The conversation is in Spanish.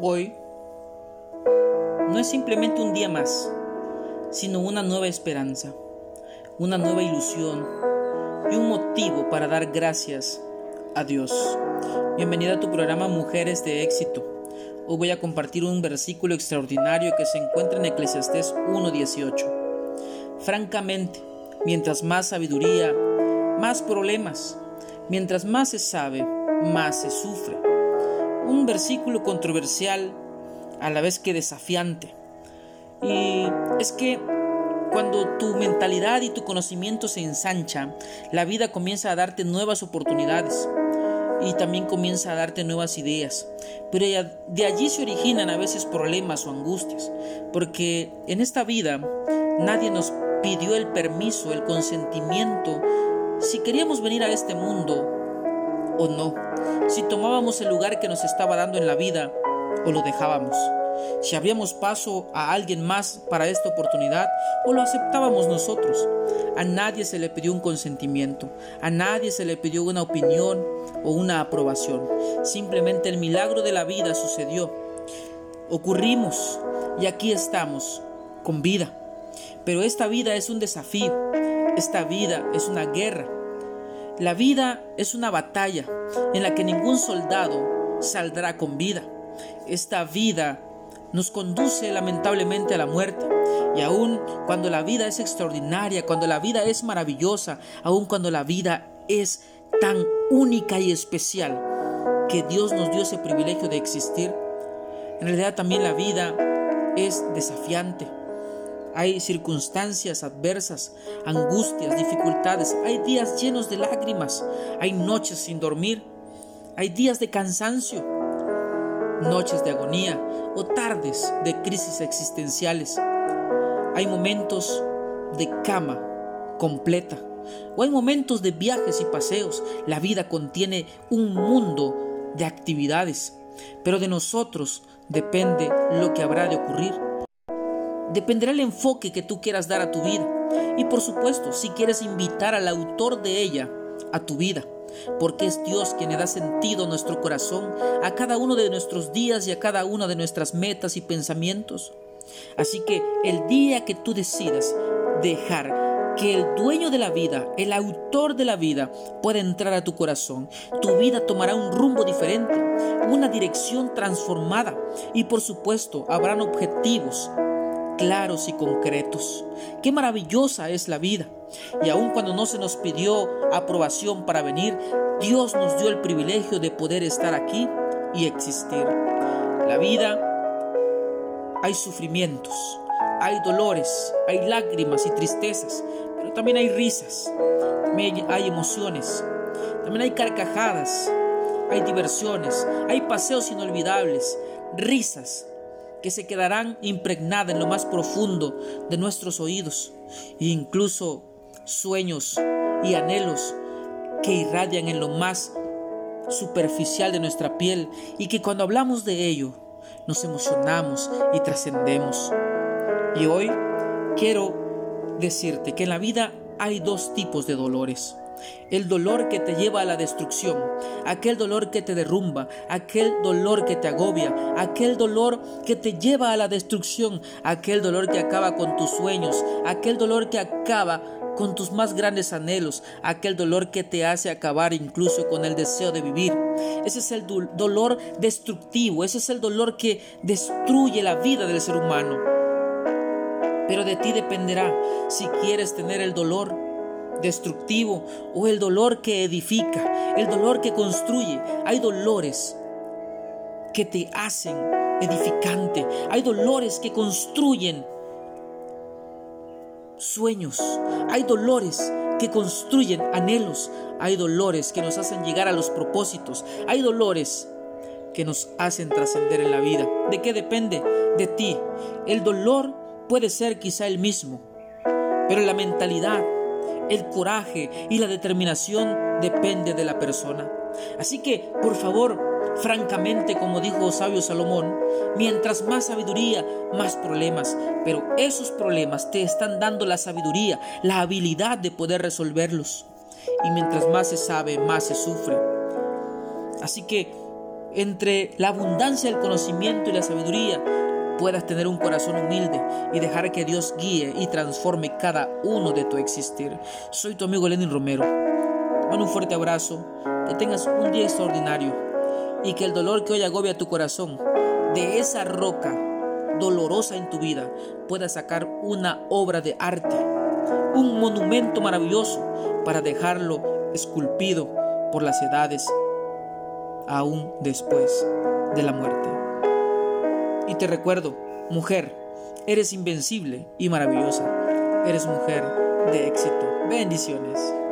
Hoy no es simplemente un día más, sino una nueva esperanza, una nueva ilusión y un motivo para dar gracias a Dios. Bienvenida a tu programa Mujeres de Éxito. Hoy voy a compartir un versículo extraordinario que se encuentra en Eclesiastés 1.18. Francamente, mientras más sabiduría, más problemas, mientras más se sabe, más se sufre. Un versículo controversial a la vez que desafiante. Y es que cuando tu mentalidad y tu conocimiento se ensancha, la vida comienza a darte nuevas oportunidades y también comienza a darte nuevas ideas. Pero de allí se originan a veces problemas o angustias, porque en esta vida nadie nos pidió el permiso, el consentimiento, si queríamos venir a este mundo o no, si tomábamos el lugar que nos estaba dando en la vida o lo dejábamos, si abríamos paso a alguien más para esta oportunidad o lo aceptábamos nosotros. A nadie se le pidió un consentimiento, a nadie se le pidió una opinión o una aprobación. Simplemente el milagro de la vida sucedió. Ocurrimos y aquí estamos con vida. Pero esta vida es un desafío, esta vida es una guerra. La vida es una batalla en la que ningún soldado saldrá con vida. Esta vida nos conduce lamentablemente a la muerte. Y aun cuando la vida es extraordinaria, cuando la vida es maravillosa, aun cuando la vida es tan única y especial que Dios nos dio ese privilegio de existir, en realidad también la vida es desafiante. Hay circunstancias adversas, angustias, dificultades, hay días llenos de lágrimas, hay noches sin dormir, hay días de cansancio, noches de agonía o tardes de crisis existenciales. Hay momentos de cama completa o hay momentos de viajes y paseos. La vida contiene un mundo de actividades, pero de nosotros depende lo que habrá de ocurrir. Dependerá el enfoque que tú quieras dar a tu vida y por supuesto si quieres invitar al autor de ella a tu vida porque es Dios quien le da sentido a nuestro corazón, a cada uno de nuestros días y a cada una de nuestras metas y pensamientos. Así que el día que tú decidas dejar que el dueño de la vida, el autor de la vida, pueda entrar a tu corazón, tu vida tomará un rumbo diferente, una dirección transformada y por supuesto habrán objetivos claros y concretos. Qué maravillosa es la vida. Y aun cuando no se nos pidió aprobación para venir, Dios nos dio el privilegio de poder estar aquí y existir. La vida hay sufrimientos, hay dolores, hay lágrimas y tristezas, pero también hay risas, hay emociones, también hay carcajadas, hay diversiones, hay paseos inolvidables, risas, que se quedarán impregnadas en lo más profundo de nuestros oídos, e incluso sueños y anhelos que irradian en lo más superficial de nuestra piel y que cuando hablamos de ello nos emocionamos y trascendemos. Y hoy quiero decirte que en la vida hay dos tipos de dolores el dolor que te lleva a la destrucción, aquel dolor que te derrumba, aquel dolor que te agobia, aquel dolor que te lleva a la destrucción, aquel dolor que acaba con tus sueños, aquel dolor que acaba con tus más grandes anhelos, aquel dolor que te hace acabar incluso con el deseo de vivir. Ese es el dolor destructivo, ese es el dolor que destruye la vida del ser humano. Pero de ti dependerá si quieres tener el dolor destructivo o el dolor que edifica, el dolor que construye. Hay dolores que te hacen edificante, hay dolores que construyen sueños, hay dolores que construyen anhelos, hay dolores que nos hacen llegar a los propósitos, hay dolores que nos hacen trascender en la vida. ¿De qué depende? De ti. El dolor puede ser quizá el mismo, pero la mentalidad el coraje y la determinación depende de la persona. Así que, por favor, francamente, como dijo sabio Salomón, mientras más sabiduría, más problemas, pero esos problemas te están dando la sabiduría, la habilidad de poder resolverlos. Y mientras más se sabe, más se sufre. Así que entre la abundancia del conocimiento y la sabiduría, puedas tener un corazón humilde y dejar que Dios guíe y transforme cada uno de tu existir. Soy tu amigo Lenin Romero. Mando un fuerte abrazo, que tengas un día extraordinario y que el dolor que hoy agobia tu corazón, de esa roca dolorosa en tu vida, pueda sacar una obra de arte, un monumento maravilloso para dejarlo esculpido por las edades aún después de la muerte. Y te recuerdo, mujer, eres invencible y maravillosa. Eres mujer de éxito. Bendiciones.